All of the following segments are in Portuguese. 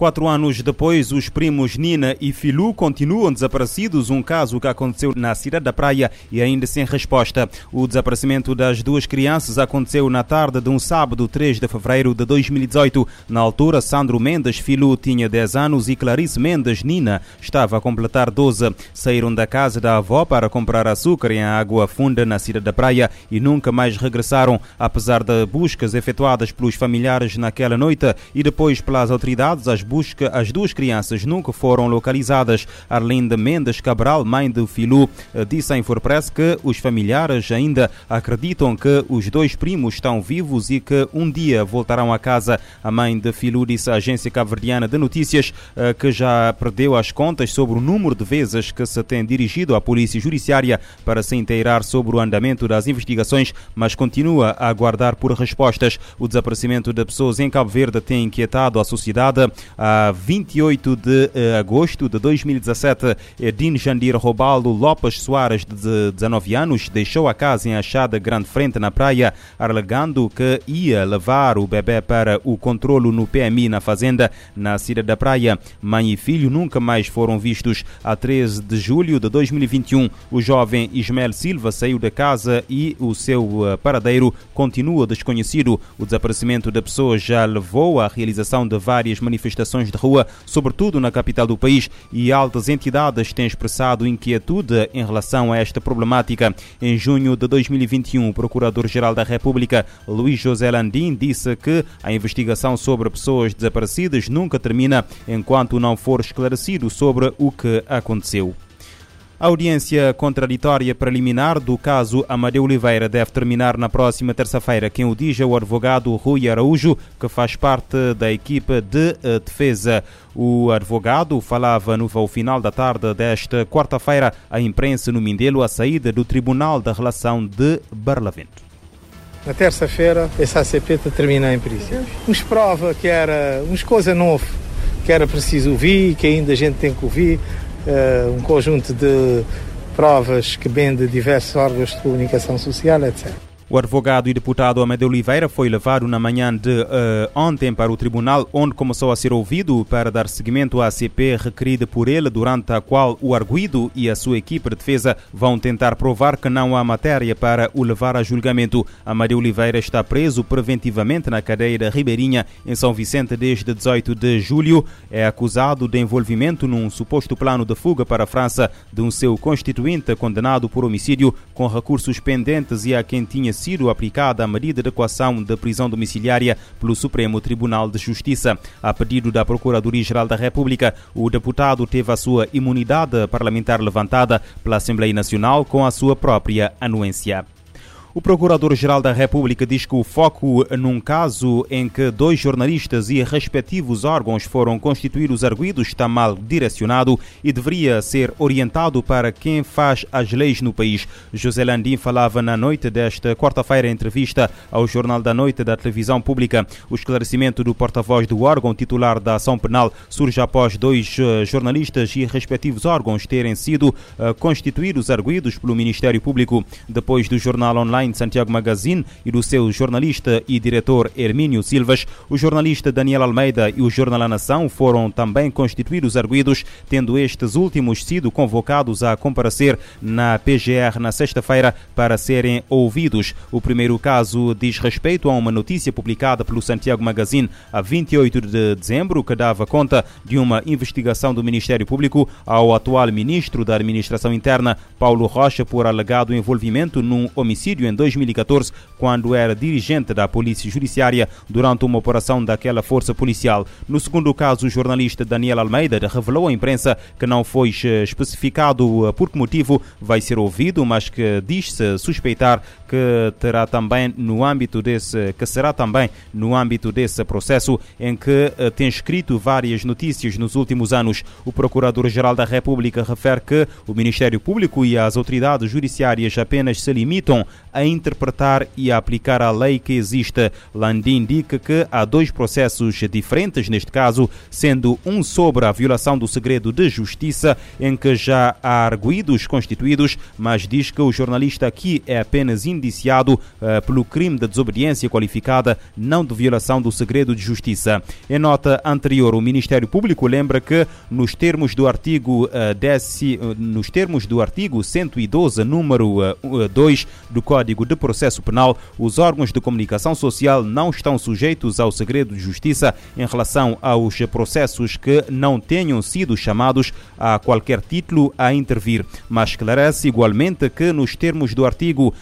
Quatro anos depois, os primos Nina e Filu continuam desaparecidos, um caso que aconteceu na cidade da Praia e ainda sem resposta. O desaparecimento das duas crianças aconteceu na tarde de um sábado, 3 de fevereiro de 2018. Na altura, Sandro Mendes Filu tinha 10 anos e Clarice Mendes Nina estava a completar 12. Saíram da casa da avó para comprar açúcar em água funda na cidade da Praia e nunca mais regressaram, apesar de buscas efetuadas pelos familiares naquela noite e depois pelas autoridades. As busca, as duas crianças nunca foram localizadas. Arlinda Mendes Cabral, mãe do Filu, eh, disse à Infopress que os familiares ainda acreditam que os dois primos estão vivos e que um dia voltarão a casa. A mãe de Filu disse à agência caverdiana de notícias eh, que já perdeu as contas sobre o número de vezes que se tem dirigido à polícia judiciária para se inteirar sobre o andamento das investigações, mas continua a aguardar por respostas. O desaparecimento de pessoas em Cabo Verde tem inquietado a sociedade a 28 de eh, agosto de 2017, Edine Jandir Robaldo Lopes Soares, de 19 anos, deixou a casa em Achada Grande Frente, na praia, alegando que ia levar o bebê para o controlo no PMI na fazenda, na cidade da praia. Mãe e filho nunca mais foram vistos. A 13 de julho de 2021, o jovem Ismael Silva saiu da casa e o seu eh, paradeiro continua desconhecido. O desaparecimento da pessoa já levou à realização de várias manifestações de rua, sobretudo na capital do país, e altas entidades têm expressado inquietude em relação a esta problemática. Em junho de 2021, o Procurador-Geral da República, Luís José Landim, disse que a investigação sobre pessoas desaparecidas nunca termina enquanto não for esclarecido sobre o que aconteceu. A audiência contraditória preliminar do caso Amadeu Oliveira deve terminar na próxima terça-feira. Quem o diz é o advogado Rui Araújo, que faz parte da equipe de eh, defesa. O advogado falava no final da tarde desta quarta-feira à imprensa no Mindelo a saída do Tribunal da Relação de Barlavento. Na terça-feira, essa ACP termina em princípio. Nos prova que era uma coisa nova, que era preciso ouvir, que ainda a gente tem que ouvir, um conjunto de provas que vêm de diversos órgãos de comunicação social, etc. O advogado e deputado Amadeu Oliveira foi levado na manhã de uh, ontem para o tribunal, onde começou a ser ouvido para dar seguimento à ACP requerida por ele, durante a qual o arguído e a sua equipe de defesa vão tentar provar que não há matéria para o levar a julgamento. Amadeu Oliveira está preso preventivamente na cadeia Ribeirinha, em São Vicente, desde 18 de julho. É acusado de envolvimento num suposto plano de fuga para a França de um seu constituinte condenado por homicídio com recursos pendentes e a quem tinha sido aplicada a medida de equação de prisão domiciliária pelo Supremo Tribunal de Justiça. A pedido da Procuradoria-Geral da República, o deputado teve a sua imunidade parlamentar levantada pela Assembleia Nacional com a sua própria anuência. O Procurador-Geral da República diz que o foco num caso em que dois jornalistas e respectivos órgãos foram constituídos arguídos está mal direcionado e deveria ser orientado para quem faz as leis no país. José Landim falava na noite desta quarta-feira em entrevista ao Jornal da Noite da Televisão Pública. O esclarecimento do porta-voz do órgão titular da ação penal surge após dois eh, jornalistas e respectivos órgãos terem sido uh, constituídos arguídos pelo Ministério Público depois do jornal online online Santiago Magazine e do seu jornalista e diretor Hermínio Silvas, o jornalista Daniel Almeida e o jornal A Nação foram também constituídos arguídos, tendo estes últimos sido convocados a comparecer na PGR na sexta-feira para serem ouvidos. O primeiro caso diz respeito a uma notícia publicada pelo Santiago Magazine a 28 de dezembro, que dava conta de uma investigação do Ministério Público ao atual ministro da Administração Interna, Paulo Rocha, por alegado envolvimento num homicídio em 2014, quando era dirigente da Polícia Judiciária durante uma operação daquela força policial. No segundo caso, o jornalista Daniel Almeida revelou à imprensa que não foi especificado eh, por que motivo vai ser ouvido, mas que diz-se suspeitar que terá também no âmbito desse que será também no âmbito desse processo em que eh, tem escrito várias notícias nos últimos anos. O Procurador-Geral da República refere que o Ministério Público e as autoridades judiciárias apenas se limitam a interpretar e a aplicar a lei que existe. Landim indica que há dois processos diferentes neste caso, sendo um sobre a violação do segredo de justiça, em que já há arguídos constituídos, mas diz que o jornalista aqui é apenas indiciado uh, pelo crime de desobediência qualificada, não de violação do segredo de justiça. Em nota anterior, o Ministério Público lembra que, nos termos do artigo, uh, desse, uh, nos termos do artigo 112, número 2 do Código de Processo Penal, os órgãos de comunicação social não estão sujeitos ao segredo de justiça em relação aos processos que não tenham sido chamados a qualquer título a intervir, mas esclarece igualmente que, nos termos do artigo uh,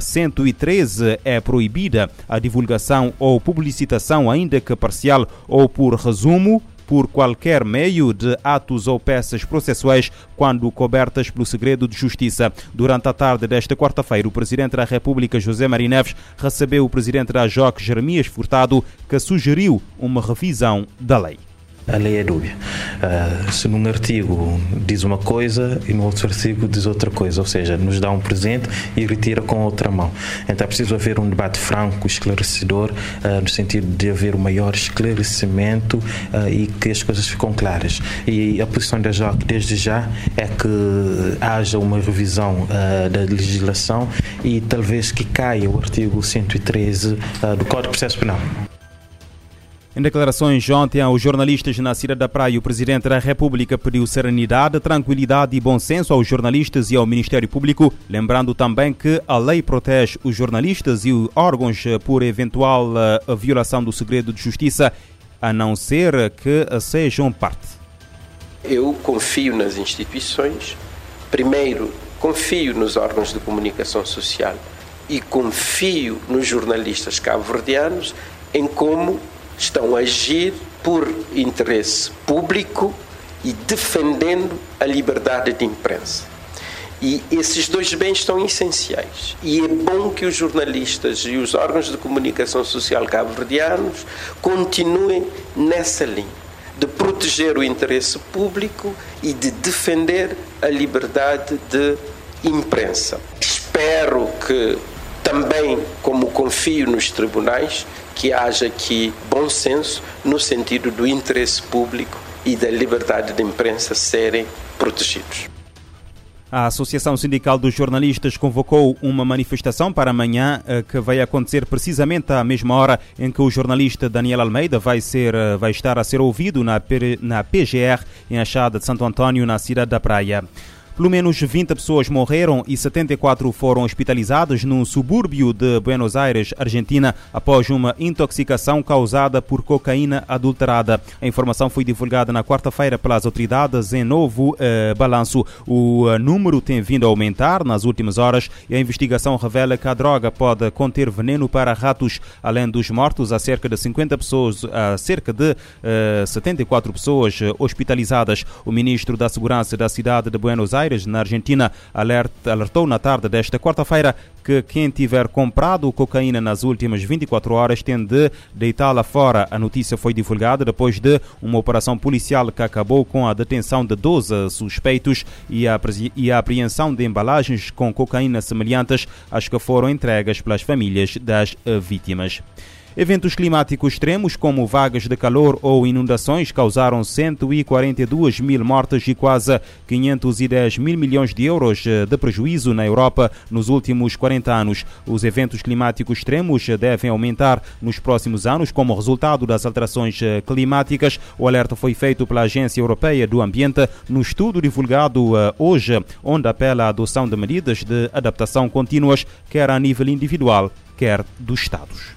113, é proibida a divulgação ou publicitação, ainda que parcial ou por resumo, por qualquer meio de atos ou peças processuais quando cobertas pelo segredo de justiça. Durante a tarde desta quarta-feira, o Presidente da República, José Maria Neves, recebeu o Presidente da JOC, Jeremias Furtado, que sugeriu uma revisão da lei a lei é dúbia. Uh, se num artigo diz uma coisa e no outro artigo diz outra coisa, ou seja, nos dá um presente e retira com outra mão. Então é preciso haver um debate franco, esclarecedor, uh, no sentido de haver um maior esclarecimento uh, e que as coisas ficam claras. E a posição da JOC desde já é que haja uma revisão da legislação e talvez que caia o artigo 113 do Código de Processo Penal. Em declarações ontem aos jornalistas na Cidade da Praia, o Presidente da República pediu serenidade, tranquilidade e bom senso aos jornalistas e ao Ministério Público, lembrando também que a lei protege os jornalistas e os órgãos por eventual eh, violação do segredo de justiça, a não ser que sejam parte. Eu confio nas instituições, primeiro confio nos órgãos de comunicação social e confio nos jornalistas cabo-verdianos em como estão a agir por interesse público e defendendo a liberdade de imprensa. E esses dois bens são essenciais. E é bom que os jornalistas e os órgãos de comunicação social cabo-verdianos continuem nessa linha de proteger o interesse público e de defender a liberdade de imprensa. Espero que também, como confio nos tribunais, que haja aqui bom senso no sentido do interesse público e da liberdade de imprensa serem protegidos. A Associação Sindical dos Jornalistas convocou uma manifestação para amanhã eh, que vai acontecer precisamente à mesma hora em que o jornalista Daniel Almeida vai, ser, eh, vai estar a ser ouvido na, na PGR em Achada de Santo Antônio, na cidade da Praia. Pelo menos 20 pessoas morreram e 74 foram hospitalizadas num subúrbio de Buenos Aires, Argentina, após uma intoxicação causada por cocaína adulterada. A informação foi divulgada na quarta-feira pelas autoridades em novo eh, balanço. O eh, número tem vindo a aumentar nas últimas horas e a investigação revela que a droga pode conter veneno para ratos. Além dos mortos, há cerca de 50 pessoas, há cerca de eh, 74 pessoas hospitalizadas. O ministro da Segurança da cidade de Buenos Aires Aires, na Argentina, alertou na tarde desta quarta-feira que quem tiver comprado cocaína nas últimas 24 horas tem de deitá-la fora. A notícia foi divulgada depois de uma operação policial que acabou com a detenção de 12 suspeitos e a, e a apreensão de embalagens com cocaína semelhantes às que foram entregues pelas famílias das eh, vítimas. Eventos climáticos extremos, como vagas de calor ou inundações, causaram 142 mil mortes e quase 510 mil milhões de euros de prejuízo na Europa nos últimos 40 anos. Os eventos climáticos extremos devem aumentar nos próximos anos como resultado das alterações climáticas. O alerta foi feito pela Agência Europeia do Ambiente no estudo divulgado eh, hoje, onde apela à adoção de medidas de adaptação contínuas, quer a nível individual, quer dos Estados.